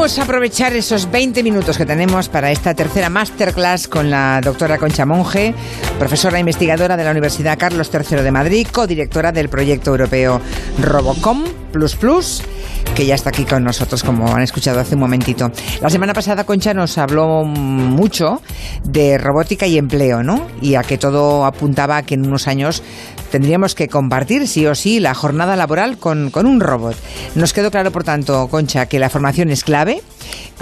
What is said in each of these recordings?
Vamos a aprovechar esos 20 minutos que tenemos para esta tercera masterclass con la doctora Concha Monge, profesora investigadora de la Universidad Carlos III de Madrid, codirectora del proyecto europeo Robocom Plus Plus que ya está aquí con nosotros, como han escuchado hace un momentito. La semana pasada Concha nos habló mucho de robótica y empleo, ¿no? Y a que todo apuntaba a que en unos años tendríamos que compartir, sí o sí, la jornada laboral con, con un robot. Nos quedó claro, por tanto, Concha, que la formación es clave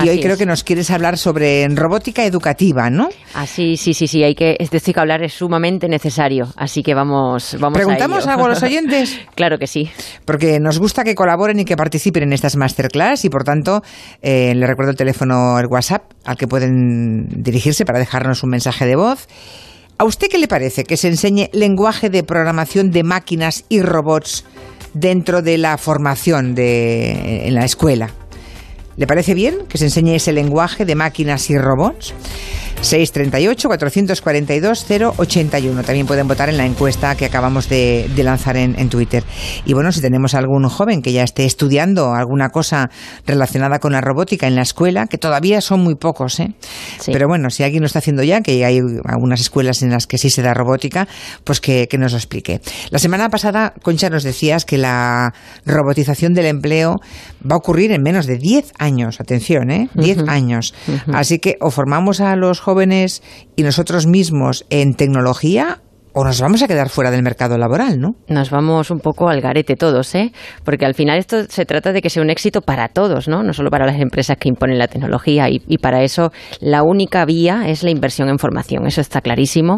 y hoy creo que nos quieres hablar sobre robótica educativa, ¿no? Así, sí, sí, sí, hay que, es decir, que hablar es sumamente necesario, así que vamos, vamos ¿Preguntamos a algo a los oyentes? claro que sí. Porque nos gusta que colaboren y que participen en estas masterclass y, por tanto, eh, le recuerdo el teléfono, el WhatsApp, al que pueden dirigirse para dejarnos un mensaje de voz. ¿A usted qué le parece que se enseñe lenguaje de programación de máquinas y robots dentro de la formación de, en la escuela? ¿Le parece bien que se enseñe ese lenguaje de máquinas y robots? 638-442-081. También pueden votar en la encuesta que acabamos de, lanzar en, Twitter. Y bueno, si tenemos algún joven que ya esté estudiando alguna cosa relacionada con la robótica en la escuela, que todavía son muy pocos, ¿eh? Pero bueno, si alguien lo está haciendo ya, que hay algunas escuelas en las que sí se da robótica, pues que, nos lo explique. La semana pasada, Concha, nos decías que la robotización del empleo va a ocurrir en menos de 10 años. Atención, ¿eh? 10 años. Así que o formamos a los jóvenes y nosotros mismos en tecnología o nos vamos a quedar fuera del mercado laboral, ¿no? Nos vamos un poco al garete todos, ¿eh? Porque al final esto se trata de que sea un éxito para todos, ¿no? No solo para las empresas que imponen la tecnología y, para eso la única vía es la inversión en formación, eso está clarísimo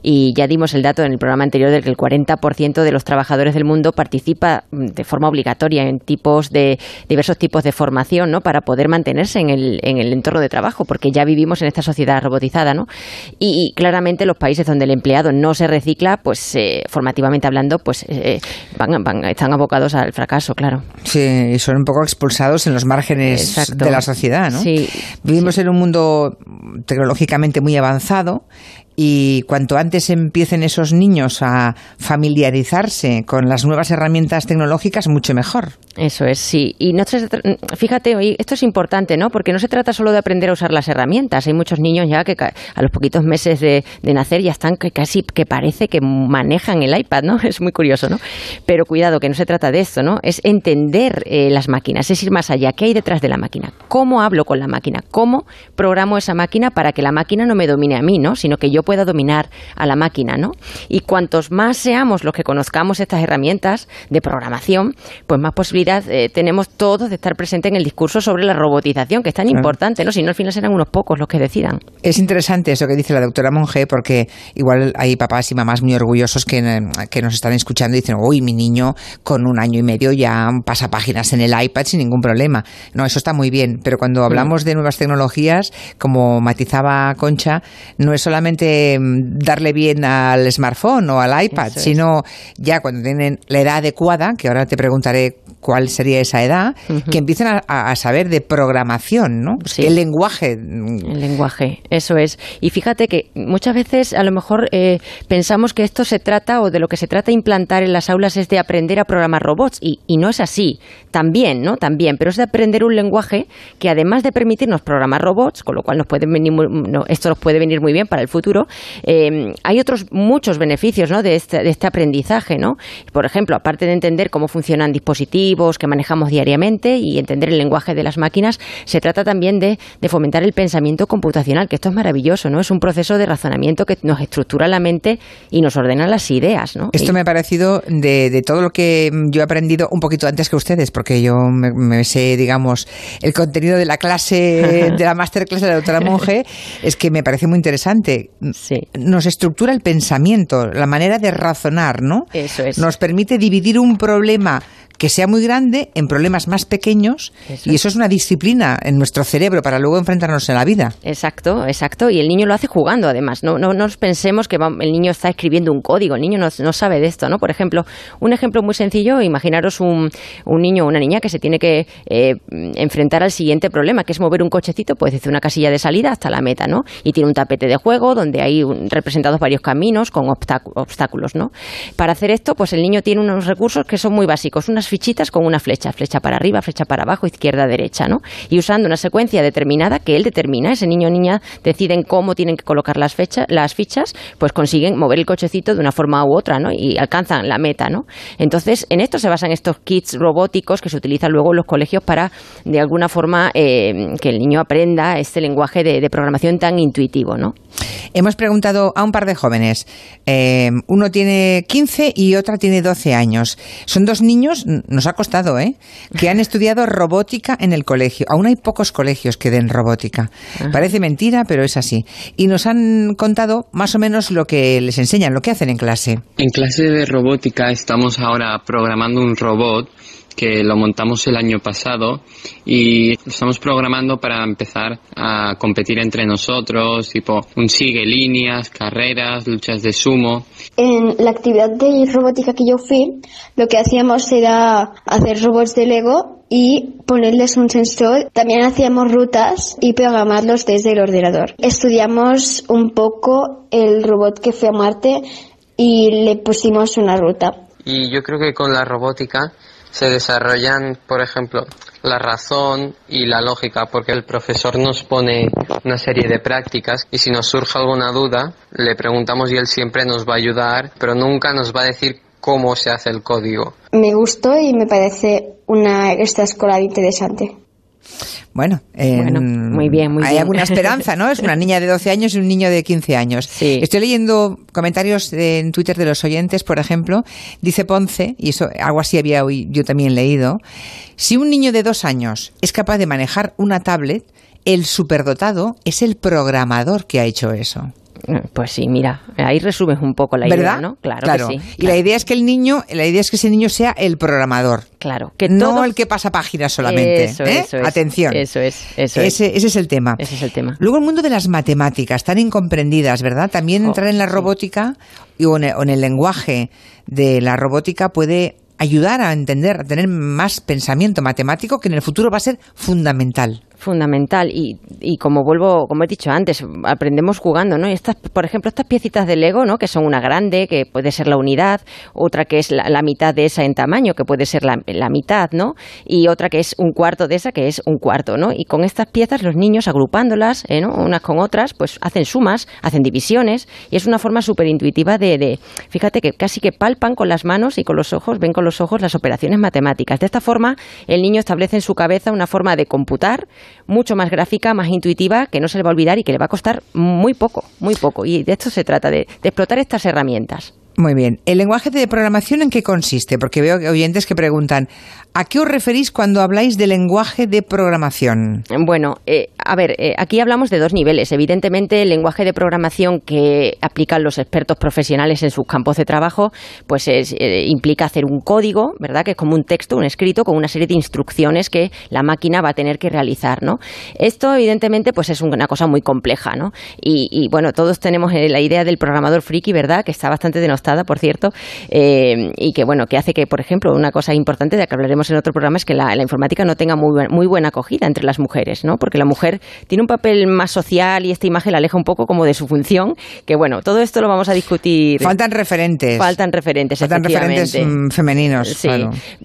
y ya dimos el dato en el programa anterior de que el 40% de los trabajadores del mundo participa de forma obligatoria en tipos de diversos tipos de formación, ¿no? Para poder mantenerse en el, en el entorno de trabajo, porque ya vivimos en esta sociedad robotizada, ¿no? Y, y claramente los países donde el empleado no se recicla, pues eh, formativamente hablando, pues eh, van, están abocados al fracaso, claro. Sí, y son un poco expulsados en los márgenes de la sociedad, ¿no? Sí, Vivimos en un mundo tecnológicamente muy avanzado y cuanto antes empiecen esos niños a familiarizarse con las nuevas herramientas tecnológicas, mucho mejor. Eso es, sí. Y no fíjate, esto es importante, ¿no? Porque no se trata solo de aprender a usar las herramientas. Hay muchos niños ya que a los poquitos meses de, nacer ya están que casi que parece que manejan el iPad, ¿no? Es muy curioso, ¿no? Pero cuidado, que no se trata de esto, ¿no? Es entender eh, las máquinas, es ir más allá. ¿Qué hay detrás de la máquina? ¿Cómo hablo con la máquina? ¿Cómo programo esa máquina para que la máquina no me domine a mí, ¿no? Sino que yo pueda dominar a la máquina, ¿no? Y cuantos más seamos los que conozcamos estas herramientas de programación, pues más posibilidad eh, tenemos todos de estar presentes en el discurso sobre la robotización, que es tan importante, ¿no? Si no, al final serán unos pocos los que decidan. Es interesante eso que dice la doctora Monge, porque igual hay papás y mamás muy orgullosos que, que nos están escuchando y dicen, uy, mi niño con un año y medio ya pasa páginas en el iPad sin ningún problema. No, eso está muy bien, pero cuando hablamos de nuevas tecnologías, como matizaba Concha, no es solamente Em, darle bien al smartphone o al iPad, sino ya cuando tienen la edad adecuada, que ahora te preguntaré cuál sería esa edad, que empiecen a, saber de programación, ¿no? El lenguaje. El lenguaje, eso es. Y fíjate que muchas veces a lo mejor eh, pensamos que esto se trata o de lo que se trata implantar en las aulas es de aprender a programar robots y, no es así. También, ¿no? También, pero es de aprender un lenguaje que además de permitirnos programar robots, con lo cual nos puede venir esto nos puede venir muy bien para el futuro, eh, hay otros muchos beneficios ¿no? de, este, de este aprendizaje. ¿no? Por ejemplo, aparte de entender cómo funcionan dispositivos que manejamos diariamente y entender el lenguaje de las máquinas, se trata también de, fomentar el pensamiento computacional, que esto es maravilloso, ¿no? Es un proceso de razonamiento que nos estructura la mente y nos ordena las ideas, ¿no? Esto me ha parecido de, todo lo que yo he aprendido un poquito antes que ustedes, porque yo me, sé, digamos, el contenido de la clase, de la masterclass de la doctora Monge, es que me parece muy interesante. Nos estructura el pensamiento, la manera de razonar, ¿no? Eso es. Nos permite dividir un problema que sea muy grande en problemas más pequeños y eso es una disciplina en nuestro cerebro para luego enfrentarnos en la vida. Exacto, exacto. Y el niño lo hace jugando además. No, no, nos pensemos que el niño está escribiendo un código, el niño no, no, sabe de esto, ¿no? Por ejemplo, un ejemplo muy sencillo, imaginaros un, un niño o una niña que se tiene que eh, enfrentar al siguiente problema, que es mover un cochecito pues desde una casilla de salida hasta la meta, ¿no? Y tiene un tapete de juego donde hay representados varios caminos con obstáculos, ¿no? Para hacer esto, pues el niño tiene unos recursos que son muy básicos, unas fichitas con una flecha, flecha para arriba, flecha para abajo, izquierda, derecha, ¿no? Y usando una secuencia determinada que él determina, ese niño o niña deciden cómo tienen que colocar las, fechas, las fichas, pues consiguen mover el cochecito de una forma u otra, ¿no? Y alcanzan la meta, ¿no? Entonces, en esto se basan estos kits robóticos que se utilizan luego en los colegios para, de alguna forma, eh, que el niño aprenda este lenguaje de, de programación tan intuitivo, ¿no? Hemos preguntado a un par de jóvenes. Eh, uno tiene 15 y otra tiene 12 años. Son dos niños, nos ha costado, ¿eh? Que han estudiado robótica en el colegio. Aún hay pocos colegios que den robótica. Parece mentira, pero es así. Y nos han contado más o menos lo que les enseñan, lo que hacen en clase. En clase de robótica estamos ahora programando un robot que lo montamos el año pasado y estamos programando para empezar a competir entre nosotros, tipo un sigue líneas, carreras, luchas de sumo. En la actividad de robótica que yo fui, lo que hacíamos era hacer robots de Lego y ponerles un sensor. También hacíamos rutas y programarlos desde el ordenador. Estudiamos un poco el robot que fue a Marte y le pusimos una ruta. Y yo creo que con la robótica se desarrollan, por ejemplo, la razón y la lógica, porque el profesor nos pone una serie de prácticas y si nos surge alguna duda, le preguntamos y él siempre nos va a ayudar, pero nunca nos va a decir cómo se hace el código. Me gustó y me parece una extraescolar interesante. Bueno, muy bien, muy hay alguna esperanza, ¿no? Es una niña de 12 años y un niño de 15 años. Estoy leyendo comentarios en Twitter de los oyentes, por ejemplo. Dice Ponce, y eso algo así había hoy yo también leído, si un niño de dos años es capaz de manejar una tablet, el superdotado es el programador que ha hecho eso. Pues sí, mira, ahí resumes un poco la idea, ¿no? Claro, Que sí. Y la idea es que el niño, la idea es que ese niño sea el programador. Claro, que no el que pasa páginas solamente. Eso, ¿eh? eso es, Atención. Eso es, eso ese, ese, es el tema. Ese es el tema. Luego el mundo de las matemáticas, tan incomprendidas, ¿verdad? También entrar en la robótica o en el lenguaje de la robótica puede ayudar a entender, a tener más pensamiento matemático que en el futuro va a ser fundamental fundamental. Y, y, como vuelvo como he dicho antes aprendemos jugando no y estas por ejemplo estas piecitas de Lego no que son una grande que puede ser la unidad otra que es la, mitad de esa en tamaño que puede ser la, la, mitad no y otra que es un cuarto de esa que es un cuarto no y con estas piezas los niños agrupándolas ¿eh, ¿no? unas con otras pues hacen sumas hacen divisiones y es una forma súper intuitiva de, de fíjate que casi que palpan con las manos y con los ojos ven con los ojos las operaciones matemáticas. De esta forma el niño establece en su cabeza una forma de computar mucho más gráfica, más intuitiva, que no se le va a olvidar y que le va a costar muy poco, muy poco. Y de esto se trata, de, de explotar estas herramientas. Muy bien. ¿El lenguaje de programación en qué consiste? Porque veo oyentes que preguntan, ¿a qué os referís cuando habláis de lenguaje de programación? Bueno, eh, a ver, eh, aquí hablamos de dos niveles. Evidentemente, el lenguaje de programación que aplican los expertos profesionales en sus campos de trabajo, pues es, eh, implica hacer un código, ¿verdad? Que es como un texto, un escrito con una serie de instrucciones que la máquina va a tener que realizar, ¿no? Esto, evidentemente, pues es una cosa muy compleja, ¿no? Y, y bueno, todos tenemos la idea del programador friki, ¿verdad? Que está bastante denostada por cierto, eh, y que bueno, que hace que, por ejemplo, una cosa importante de la que hablaremos en otro programa es que la, informática no tenga muy, muy buena acogida entre las mujeres, ¿no? Porque la mujer tiene un papel más social y esta imagen la aleja un poco como de su función, que bueno, todo esto lo vamos a discutir. Faltan referentes. Faltan referentes, Faltan referentes mm, femeninos. Sí.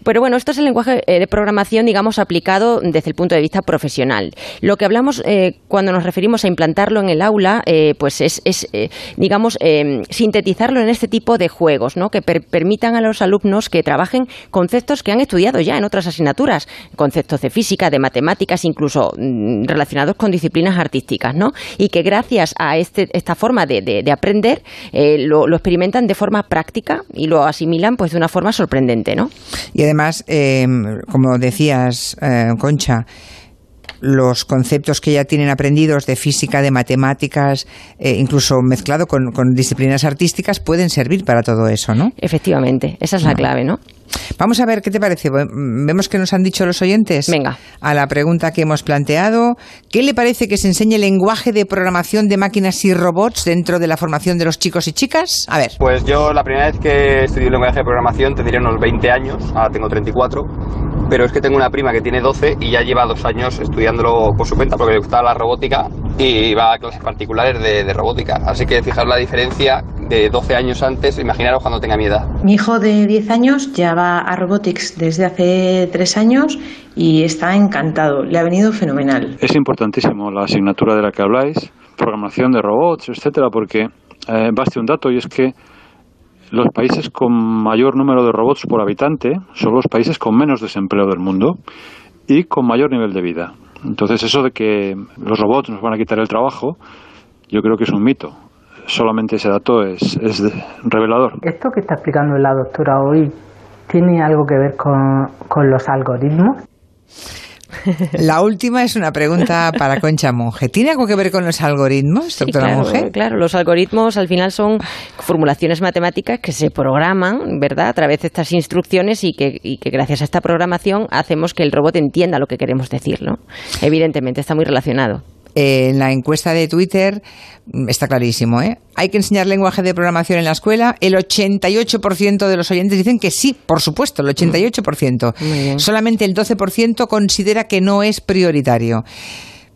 Pero bueno, esto es el lenguaje eh, de programación, digamos, aplicado desde el punto de vista profesional. Lo que hablamos eh, cuando nos referimos a implantarlo en el aula, pues es, es digamos, sintetizarlo en este tipo de juegos, ¿no? que permitan a los alumnos que trabajen conceptos que han estudiado ya en otras asignaturas, conceptos de física, de matemáticas, incluso mm, relacionados con disciplinas artísticas, ¿no? y que gracias a este, esta forma de, aprender eh, lo, experimentan de forma práctica y lo asimilan pues de una forma sorprendente. ¿no? Y además, eh, como decías, eh, Concha, los conceptos que ya tienen aprendidos de física, de matemáticas, eh, incluso mezclado con, disciplinas artísticas, pueden servir para todo eso, ¿no? Efectivamente, esa es la clave, ¿no? Vamos a ver qué te parece. Vemos que nos han dicho los oyentes. Venga. A la pregunta que hemos planteado. ¿Qué le parece que se enseñe el lenguaje de programación de máquinas y robots dentro de la formación de los chicos y chicas? A ver. Pues yo la primera vez que estudié lenguaje de programación tendría unos 20 años. Ahora tengo 34 pero es que tengo una prima que tiene 12 y ya lleva dos años estudiándolo por su cuenta porque le gustaba la robótica y va a clases particulares de, robótica. Así que fijaos la diferencia de 12 años antes, imaginaros cuando tenga mi edad. Mi hijo de 10 años ya va a Robotics desde hace 3 años y está encantado, le ha venido fenomenal. Es importantísimo la asignatura de la que habláis, programación de robots, etcétera, porque eh, baste un dato y es que los países con mayor número de robots por habitante son los países con menos desempleo del mundo y con mayor nivel de vida. Entonces eso de que los robots nos van a quitar el trabajo, yo creo que es un mito. Solamente ese dato es, es revelador. Esto que está explicando la doctora hoy tiene algo que ver con, con los algoritmos. La última es una pregunta para Concha Monge. ¿Tiene algo que ver con los algoritmos, doctora claro, Monge? Claro, los algoritmos al final son formulaciones matemáticas que se programan, ¿verdad?, a través de estas instrucciones y que, y que gracias a esta programación hacemos que el robot entienda lo que queremos decir, ¿no? Evidentemente, está muy relacionado. Eh, en la encuesta de Twitter mm, está clarísimo, ¿eh? Hay que enseñar lenguaje de programación en la escuela. El 88% de los oyentes dicen que sí, por supuesto, el 88%. Muy bien. Solamente el 12% considera que no es prioritario.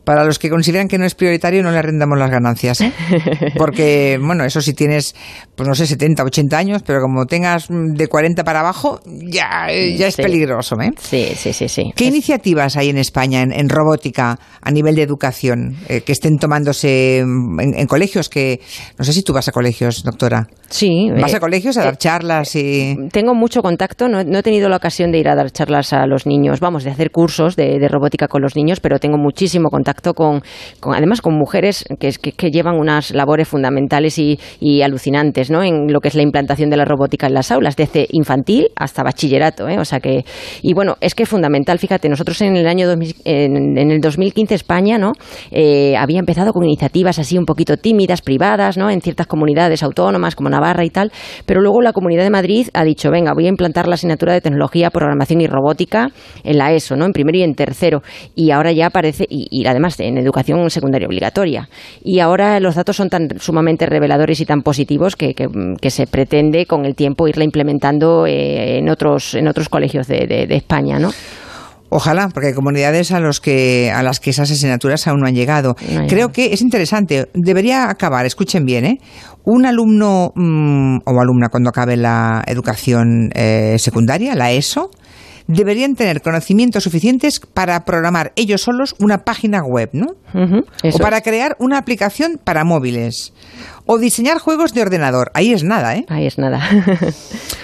Para los que consideran que no es prioritario, no le rendamos las ganancias. ¿eh? Porque, bueno, eso si tienes, pues no sé, 70, 80 años, pero como tengas mm, de 40 para abajo, ya, eh, ya es Sí. peligroso. ¿eh? Sí, sí, sí, sí. ¿Qué Es- iniciativas hay en España en, en robótica a nivel de educación eh, que estén tomándose mm, en, en colegios? Que no sé si tú vas a colegios, doctora. Sí. ¿Vas eh, a colegios a dar charlas y Tengo mucho contacto, no, no he tenido la ocasión de ir a dar charlas a los niños, vamos, de hacer cursos de, de robótica con los niños, pero tengo muchísimo contacto con, con- además con mujeres que, que, que llevan unas labores fundamentales y, y alucinantes, ¿no? En lo que es la implantación de la robótica en las aulas, desde infantil hasta bachillerato, ¿eh? O sea que, y bueno, es que es fundamental, fíjate, nosotros en el año 2000 en, en el 2015 España, ¿no? Eh, había empezado con iniciativas así un poquito tímidas, privadas, ¿no? En ciertas comunidades autónomas como Navarra y tal, pero luego la Comunidad de Madrid ha dicho, venga, voy a implantar la asignatura de tecnología, programación y robótica en la ESO, ¿no? En primero y en tercero, y ahora ya aparece, y, y además en educación secundaria obligatoria, y ahora los datos son tan sumamente reveladores y tan positivos que, que- que se pretende con el tiempo irla implementando eh, en otros en otros colegios de, de- de España, ¿no? ojalá, porque hay comunidades a los que a las que esas asignaturas aún no han llegado. No Creo que es interesante. Debería acabar, escuchen bien, ¿eh? Un alumno mm, o alumna cuando acabe la educación eh, secundaria, la ESO, deberían tener conocimientos suficientes para programar ellos solos una página web, ¿no? O para crear una aplicación para móviles. O diseñar juegos de ordenador. Ahí es nada, ¿eh? Ahí es nada.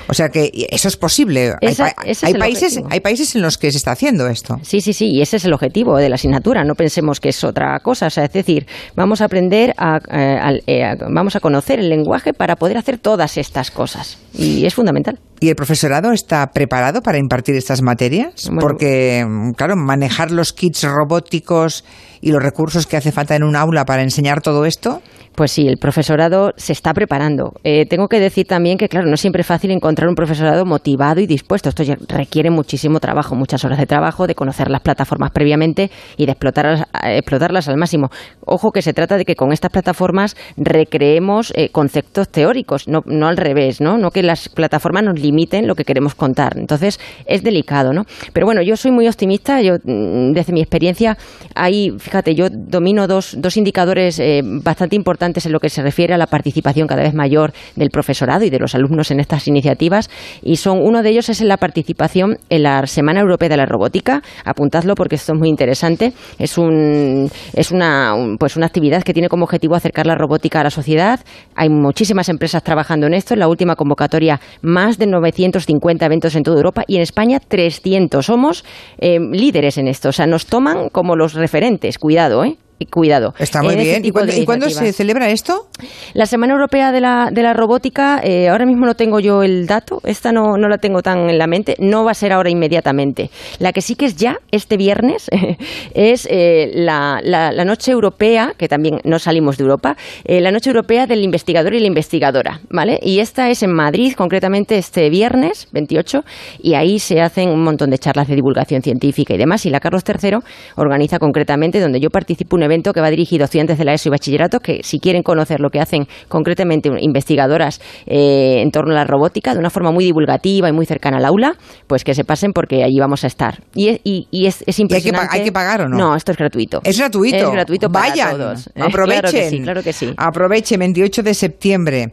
O sea que eso es posible. Esa- hay, es países, objetivo. hay países en los que se está haciendo esto. Sí, sí, sí, y ese es el objetivo de la asignatura. No pensemos que es otra cosa. O sea, es decir, vamos a aprender a, eh, eh, a- vamos a conocer el lenguaje para poder hacer todas estas cosas. Y es fundamental. ¿Y el profesorado está preparado para impartir estas materias? Bueno. Porque, claro, manejar los kits robóticos y los recursos que hace falta en un aula para enseñar todo esto. Pues sí, el profesorado se está preparando. Eh, tengo que decir también que, claro, no es siempre fácil encontrar un profesorado motivado y dispuesto. Esto requiere muchísimo trabajo, muchas horas de trabajo, de conocer las plataformas previamente y de explotarlas, explotarlas al máximo. Ojo que se trata de que con estas plataformas recreemos eh, conceptos teóricos, no, no al revés, ¿no? No que las plataformas nos limiten lo que queremos contar. Entonces, es delicado, ¿no? Pero bueno, yo soy muy optimista. Yo, mm, desde mi experiencia, hay, fíjate, yo domino dos, dos indicadores eh, bastante importantes en lo que se refiere a la participación cada vez mayor del profesorado y de los alumnos en estas iniciativas. Y son uno de ellos es en la participación en la Semana Europea de la Robótica. Apuntadlo porque esto es muy interesante. Es un es una un- pues una actividad que tiene como objetivo acercar la robótica a la sociedad. Hay muchísimas empresas trabajando en esto. En la última convocatoria, más de 950 eventos en toda Europa y en España 300. Somos eh, líderes en esto. O sea, nos toman como los referentes. Cuidado, ¿eh? Cuidado. Está muy En este bien. ¿Y cuándo, y cuándo se celebra esto? La Semana Europea de la, de la Robótica, eh, ahora mismo no tengo yo el dato, esta no, no la tengo tan en la mente, no va a ser ahora inmediatamente. La que sí que es ya, este viernes, es eh, la, la- la Noche Europea, que también no salimos de Europa, eh, la Noche Europea del Investigador y la Investigadora, ¿vale? Y esta es en Madrid, concretamente este viernes 28, y ahí se hacen un montón de charlas de divulgación científica y demás, y la Carlos III organiza concretamente, donde yo participo, un evento que va dirigido a estudiantes de la ESO y bachillerato que si quieren conocer lo que hacen concretamente investigadoras eh, en torno a la robótica de una forma muy divulgativa y muy cercana al aula, pues que se pasen porque allí vamos a estar. Y, y, es, es impresionante. ¿Hay que, pagar o no? No, esto es gratuito. Es gratuito. Es gratuito para Vayan, todos. Aprovechen. Claro que sí, claro que sí. Aprovechen, 28 de septiembre.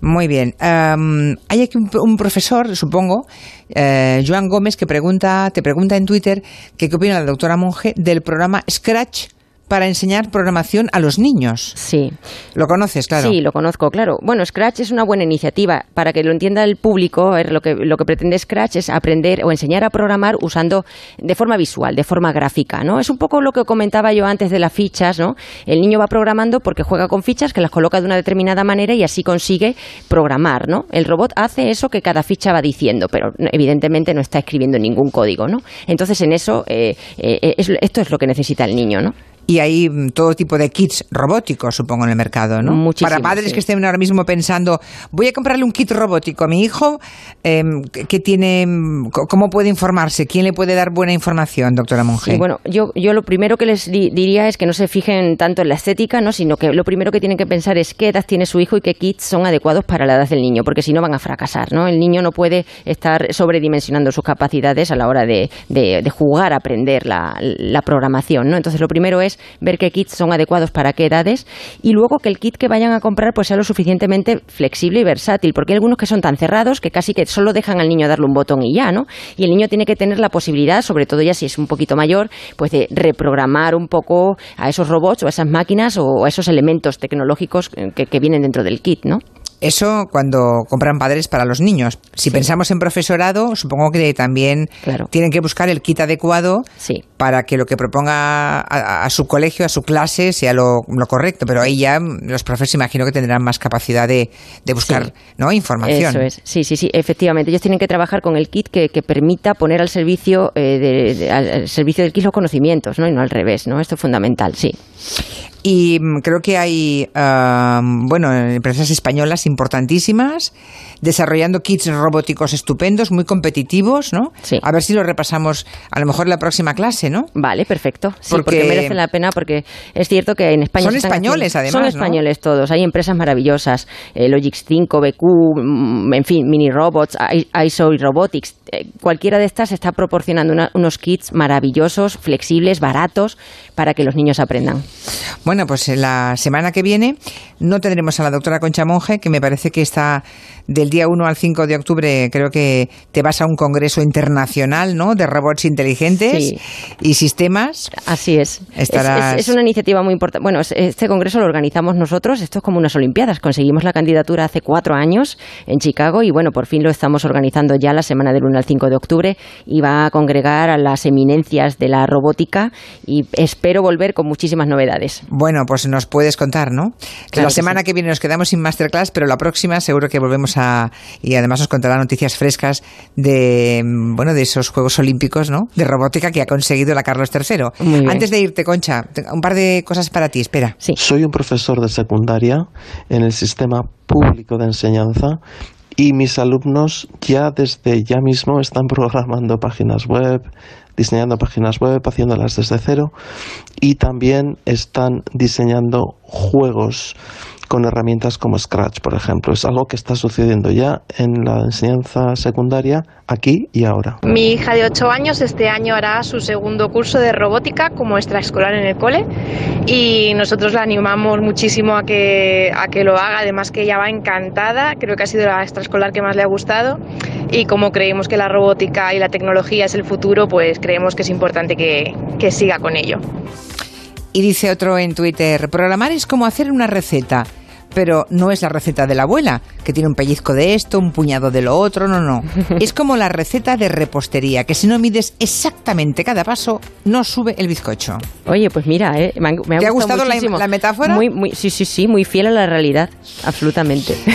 Muy bien. Um, hay aquí un, un, profesor, supongo, eh, Joan Gómez, que pregunta, te pregunta en Twitter que qué opina la doctora Monge del programa Scratch para enseñar programación a los niños. Sí. ¿Lo conoces, claro? Sí, lo conozco, claro. Bueno, Scratch es una buena iniciativa. Para que lo entienda el público, lo, que, lo que pretende Scratch es aprender o enseñar a programar usando de forma visual, de forma gráfica, ¿no? Es un poco lo que comentaba yo antes de las fichas, ¿no? El niño va programando porque juega con fichas que las coloca de una determinada manera y así consigue programar, ¿no? El robot hace eso que cada ficha va diciendo, pero evidentemente no está escribiendo ningún código, ¿no? Entonces, en eso, eh, eh, es, esto es lo que necesita el niño, ¿no? Y hay mm, todo tipo de kits robóticos, supongo, en el mercado, ¿no? Muchísimo, Para padres sí. que estén ahora mismo pensando, voy a comprarle un kit robótico a mi hijo, eh, ¿qué tiene, ¿cómo puede informarse? ¿Quién le puede dar buena información, doctora Monge? Sí, bueno, yo, yo lo primero que les di diría es que no se fijen tanto en la estética, ¿no? sino que lo primero que tienen que pensar es qué edad tiene su hijo y qué kits son adecuados para la edad del niño, porque si no van a fracasar. ¿no? El niño no puede estar sobredimensionando sus capacidades a la hora de, de, de jugar aprender la, la programación. ¿no? Entonces, lo primero es ver qué kits son adecuados para qué edades y luego que el kit que vayan a comprar pues sea lo suficientemente flexible y versátil, porque hay algunos que son tan cerrados que casi que solo dejan al niño darle un botón y ya, ¿no? Y el niño tiene que tener la posibilidad, sobre todo ya si es un poquito mayor, pues de reprogramar un poco a esos robots o a esas máquinas o a esos elementos tecnológicos que, que vienen dentro del kit, ¿no? Eso cuando compran padres para los niños. Si Sí. pensamos en profesorado, supongo que también Claro. tienen que buscar el kit adecuado Sí. Para que lo que proponga a, a su colegio, a su clase, sea lo, lo correcto. Pero ahí ya los profes imagino que tendrán más capacidad de, de buscar Sí. ¿no? información. Eso es, sí, sí, sí, efectivamente. Ellos tienen que trabajar con el kit que, que permita poner al servicio eh, de- de- al servicio del kit los conocimientos, ¿no? Y no al revés, ¿no? Esto es fundamental, sí. Y mm, creo que hay, ah, bueno, empresas españolas importantísimas desarrollando kits robóticos estupendos, muy competitivos, ¿no? Sí. A ver si lo repasamos a lo mejor en la próxima clase, ¿no? Vale, perfecto. Sí, Porque- porque, merecen la pena porque es cierto que en España Son españoles, haciendo- además, Son ¿no? españoles todos. Hay empresas maravillosas, eh, Logix 5, BQ, mm, en fin, Mini Robots, ISO y Robotics. Eh, cualquiera de estas está proporcionando una- unos kits maravillosos, flexibles, baratos para que los niños aprendan. Bueno, pues en la semana que viene no tendremos a la doctora Concha Monge, que me parece que está del día 1 al 5 de octubre, creo que te vas a un congreso internacional, ¿no? De robots inteligentes Sí. y sistemas. Así es. Es- Estarás- Es, es una iniciativa muy importante. Bueno, es- este congreso lo organizamos nosotros. Esto es como unas Olimpiadas. Conseguimos la candidatura hace cuatro años en Chicago y bueno, por fin lo estamos organizando ya la semana del 1 al 5 de octubre y va a congregar a las eminencias de la robótica y espero volver con muchísimas novedades. Bueno, pues nos puedes contar, ¿no? Que Claro la que semana sí. que viene nos quedamos sin masterclass, pero la próxima seguro que volvemos a y además os contará noticias frescas de mm, bueno de esos Juegos Olímpicos, ¿no? De robótica que ha conseguido la Carlos III. Muy bien. Antes de irte, Concha, un par de cosas para ti. Espera. Sí. Soy un profesor de secundaria en el sistema público de enseñanza y mis alumnos ya desde ya mismo están programando páginas web, diseñando páginas web, haciéndolas desde cero. Y también están diseñando juegos con herramientas como Scratch, por ejemplo. Es algo que está sucediendo ya en la enseñanza secundaria aquí y ahora. Mi hija de 8 años este año hará su segundo curso de robótica como extraescolar en el cole y nosotros la animamos muchísimo a que, a que lo haga, además que ella va encantada, creo que ha sido la extraescolar que más le ha gustado y como creemos que la robótica y la tecnología es el futuro, pues creemos que es importante que, que siga con ello. Y dice otro en Twitter, programar es como hacer una receta, pero no es la receta de la abuela, que tiene un pellizco de esto, un puñado de lo otro, no, no. Es como la receta de repostería, que si no mides exactamente cada paso, no sube el bizcocho. Oye, pues mira, eh, me, ha- me ha ¿Te ha gustado gustado la- la metáfora? Muy, muy, sí, sí, sí, muy fiel a la realidad, absolutamente.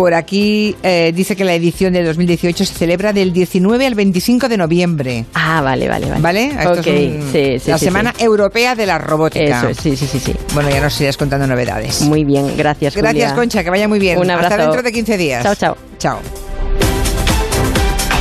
Por aquí eh, dice que la edición de 2018 se celebra del 19 al 25 de noviembre. ah, vale, vale, vale. ¿Vale? Esto Ok, es un- sí, sí, la sí, Semana. Europea de la Robótica. Eso es, sí, sí, sí, sí. Bueno, ya nos irás contando novedades. Muy bien, gracias. Gracias, Julia. Concha, que vaya muy bien. Un abrazo. Hasta dentro de 15 días. Chao, chao. Chao.